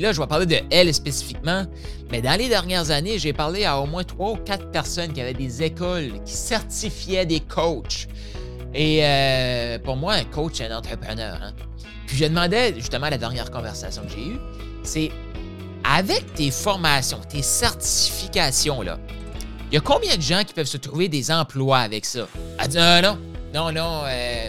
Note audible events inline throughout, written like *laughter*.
Là, je vais parler de elle spécifiquement, mais dans les dernières années, j'ai parlé à au moins trois ou quatre personnes qui avaient des écoles, qui certifiaient des coachs. Et euh, pour moi, un coach, c'est un entrepreneur. Hein. Puis je demandais, justement, la dernière conversation que j'ai eue, c'est avec tes formations, tes certifications, là, il y a combien de gens qui peuvent se trouver des emplois avec ça? Elle dit, non, non, non, non, euh,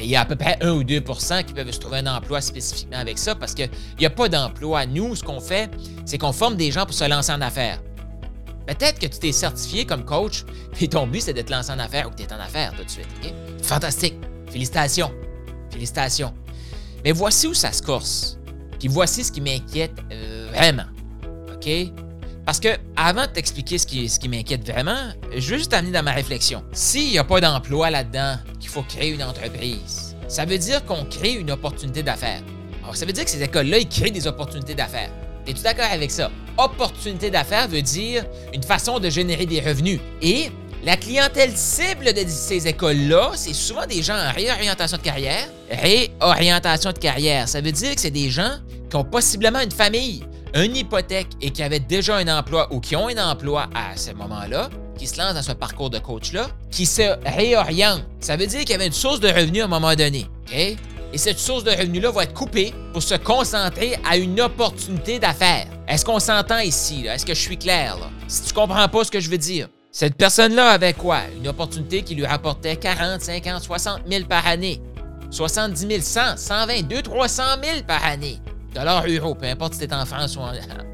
il y a à peu près 1 ou 2% qui peuvent se trouver un emploi spécifiquement avec ça parce qu'il n'y a pas d'emploi. Nous, ce qu'on fait, c'est qu'on forme des gens pour se lancer en affaires. Peut-être que tu t'es certifié comme coach, et ton but, c'est de te lancer en affaires ou que tu es en affaires tout de suite. Fantastique. Félicitations. Félicitations. Mais voici où ça se corse. Puis voici ce qui m'inquiète euh, vraiment. OK? Parce que avant de t'expliquer ce qui, m'inquiète vraiment, je veux juste t'amener dans ma réflexion. S'il n'y a pas d'emploi là-dedans, qu'il faut créer une entreprise, ça veut dire qu'on crée une opportunité d'affaires. Alors, ça veut dire que ces écoles-là, ils créent des opportunités d'affaires. Es-tu d'accord avec ça? Opportunité d'affaires veut dire une façon de générer des revenus. Et la clientèle cible de ces écoles-là, c'est souvent des gens en réorientation de carrière. Réorientation de carrière, ça veut dire que c'est des gens qui ont possiblement une famille, une hypothèque et qui avaient déjà un emploi ou qui ont un emploi à ce moment-là, qui se lancent dans ce parcours de coach-là, qui se réorientent. Ça veut dire qu'il y avait une source de revenus à un moment donné. Et cette source de revenus-là va être coupée pour se concentrer à une opportunité d'affaires. Est-ce qu'on s'entend ici? Est-ce que je suis clair? Si tu comprends pas ce que je veux dire, cette personne-là avait quoi? Une opportunité qui lui rapportait 40, 50, 60 000 par année. 70 000, 100, 120, 200, 300 000 par année dollars, euros, peu importe si tu es en France ou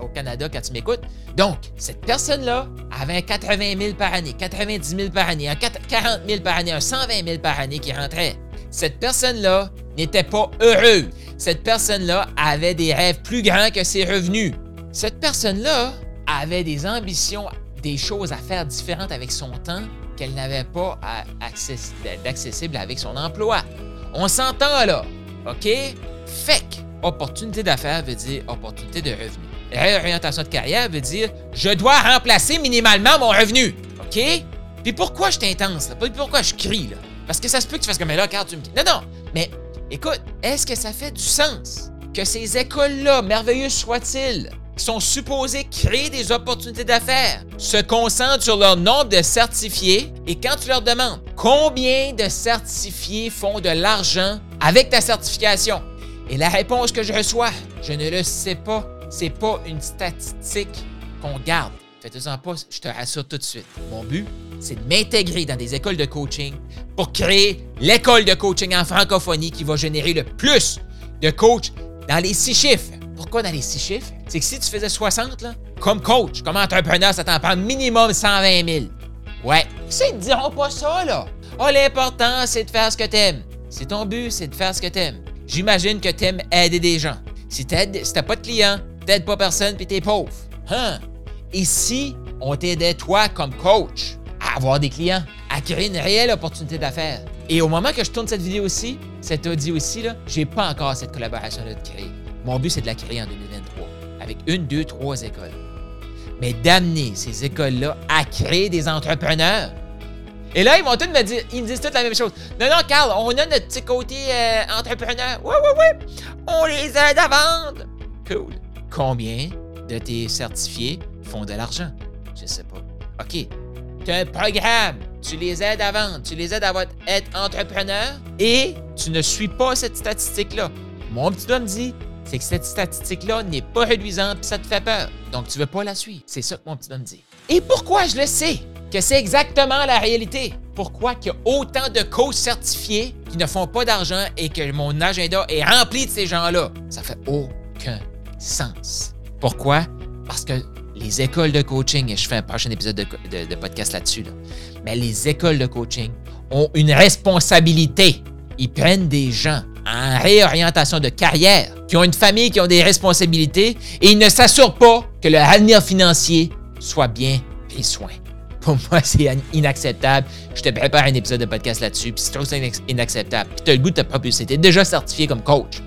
au Canada quand tu m'écoutes. Donc, cette personne-là avait 80 000 par année, 90 000 par année, 40 000 par année, 120 000 par année qui rentrait. Cette personne-là n'était pas heureuse. Cette personne-là avait des rêves plus grands que ses revenus. Cette personne-là avait des ambitions, des choses à faire différentes avec son temps qu'elle n'avait pas d'accessible avec son emploi. On s'entend là, OK? Fait opportunité d'affaires veut dire opportunité de revenu. Réorientation de carrière veut dire je dois remplacer minimalement mon revenu. OK? Puis pourquoi je t'intense? Pourquoi je crie? Là? Parce que ça se peut que tu fasses comme là, car tu me dis. Non, non, mais écoute, est-ce que ça fait du sens que ces écoles-là, merveilleuses soient-ils, qui sont supposées créer des opportunités d'affaires, se concentrent sur leur nombre de certifiés et quand tu leur demandes combien de certifiés font de l'argent avec ta certification, et la réponse que je reçois, je ne le sais pas. C'est pas une statistique qu'on garde. Faites-en pas, je te rassure tout de suite. Mon but, c'est de m'intégrer dans des écoles de coaching pour créer l'école de coaching en francophonie qui va générer le plus de coachs dans les six chiffres. Pourquoi dans les six chiffres? C'est que si tu faisais 60, là, comme coach, comme entrepreneur, ça t'en prend minimum 120 000. Ouais. Ça, ils te diront pas ça, là. Oh, l'important, c'est de faire ce que t'aimes. C'est ton but, c'est de faire ce que t'aimes. J'imagine que t'aimes aider des gens. Si t'as pas de clients, t'aides pas personne puis t'es pauvre. Hein? Et si on t'aidait toi comme coach à avoir des clients, à créer une réelle opportunité d'affaires? Et au moment que je tourne cette vidéo aussi, cet audio aussi, là, j'ai pas encore cette collaboration-là de créer. Mon but, c'est de la créer en 2023 avec une, deux, trois écoles. Mais d'amener ces écoles-là à créer des entrepreneurs et là, ils vont tous me dire, ils me disent toutes la même chose. Non, non, Carl, on a notre petit côté euh, entrepreneur. Ouais, ouais, ouais. On les aide à vendre. Cool. Combien de tes certifiés font de l'argent? Je sais pas. OK. Tu as un programme. Tu les aides à vendre. Tu les aides à être entrepreneur et tu ne suis pas cette statistique-là. Mon petit doigt me dit, c'est que cette statistique-là n'est pas réduisante et ça te fait peur. Donc, tu veux pas la suivre. C'est ça que mon petit homme dit. Et pourquoi je le sais? Que c'est exactement la réalité? Pourquoi qu'il y a autant de coachs certifiés qui ne font pas d'argent et que mon agenda est rempli de ces gens-là? Ça fait aucun sens. Pourquoi? Parce que les écoles de coaching, et je fais un prochain épisode de, podcast là-dessus, mais les écoles de coaching ont une responsabilité. Ils prennent des gens en réorientation de carrière, qui ont une famille, qui ont des responsabilités, et ils ne s'assurent pas que leur avenir financier soit bien pris soin. Pour moi, *laughs* c'est inacceptable. Je te prépare un épisode de podcast là-dessus. Puis si tu trouves ça inacceptable, puis tu as le goût de te propulser, tu déjà certifié comme coach,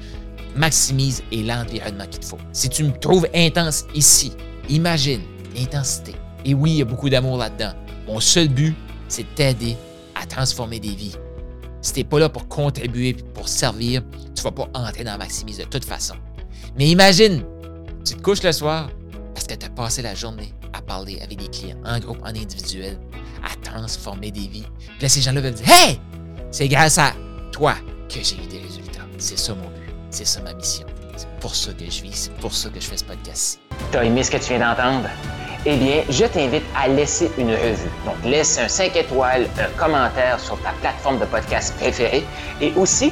maximise et l'environnement qu'il te faut. Si tu me trouves intense ici, imagine l'intensité. Et oui, il y a beaucoup d'amour là-dedans. Mon seul but, c'est de t'aider à transformer des vies. Si tu n'es pas là pour contribuer pour servir, tu vas pas entrer dans Maximise de toute façon. Mais imagine, tu te couches le soir parce que tu as passé la journée parler avec des clients, en groupe, en individuel, à transformer des vies. Puis là, ces gens-là veulent dire Hey, c'est grâce à toi que j'ai eu des résultats. C'est ça mon but. C'est ça ma mission. C'est pour ça que je vis. C'est pour ça que je fais ce podcast-ci. T'as aimé ce que tu viens d'entendre? Eh bien, je t'invite à laisser une revue. Donc, laisse un 5 étoiles, un commentaire sur ta plateforme de podcast préférée et aussi,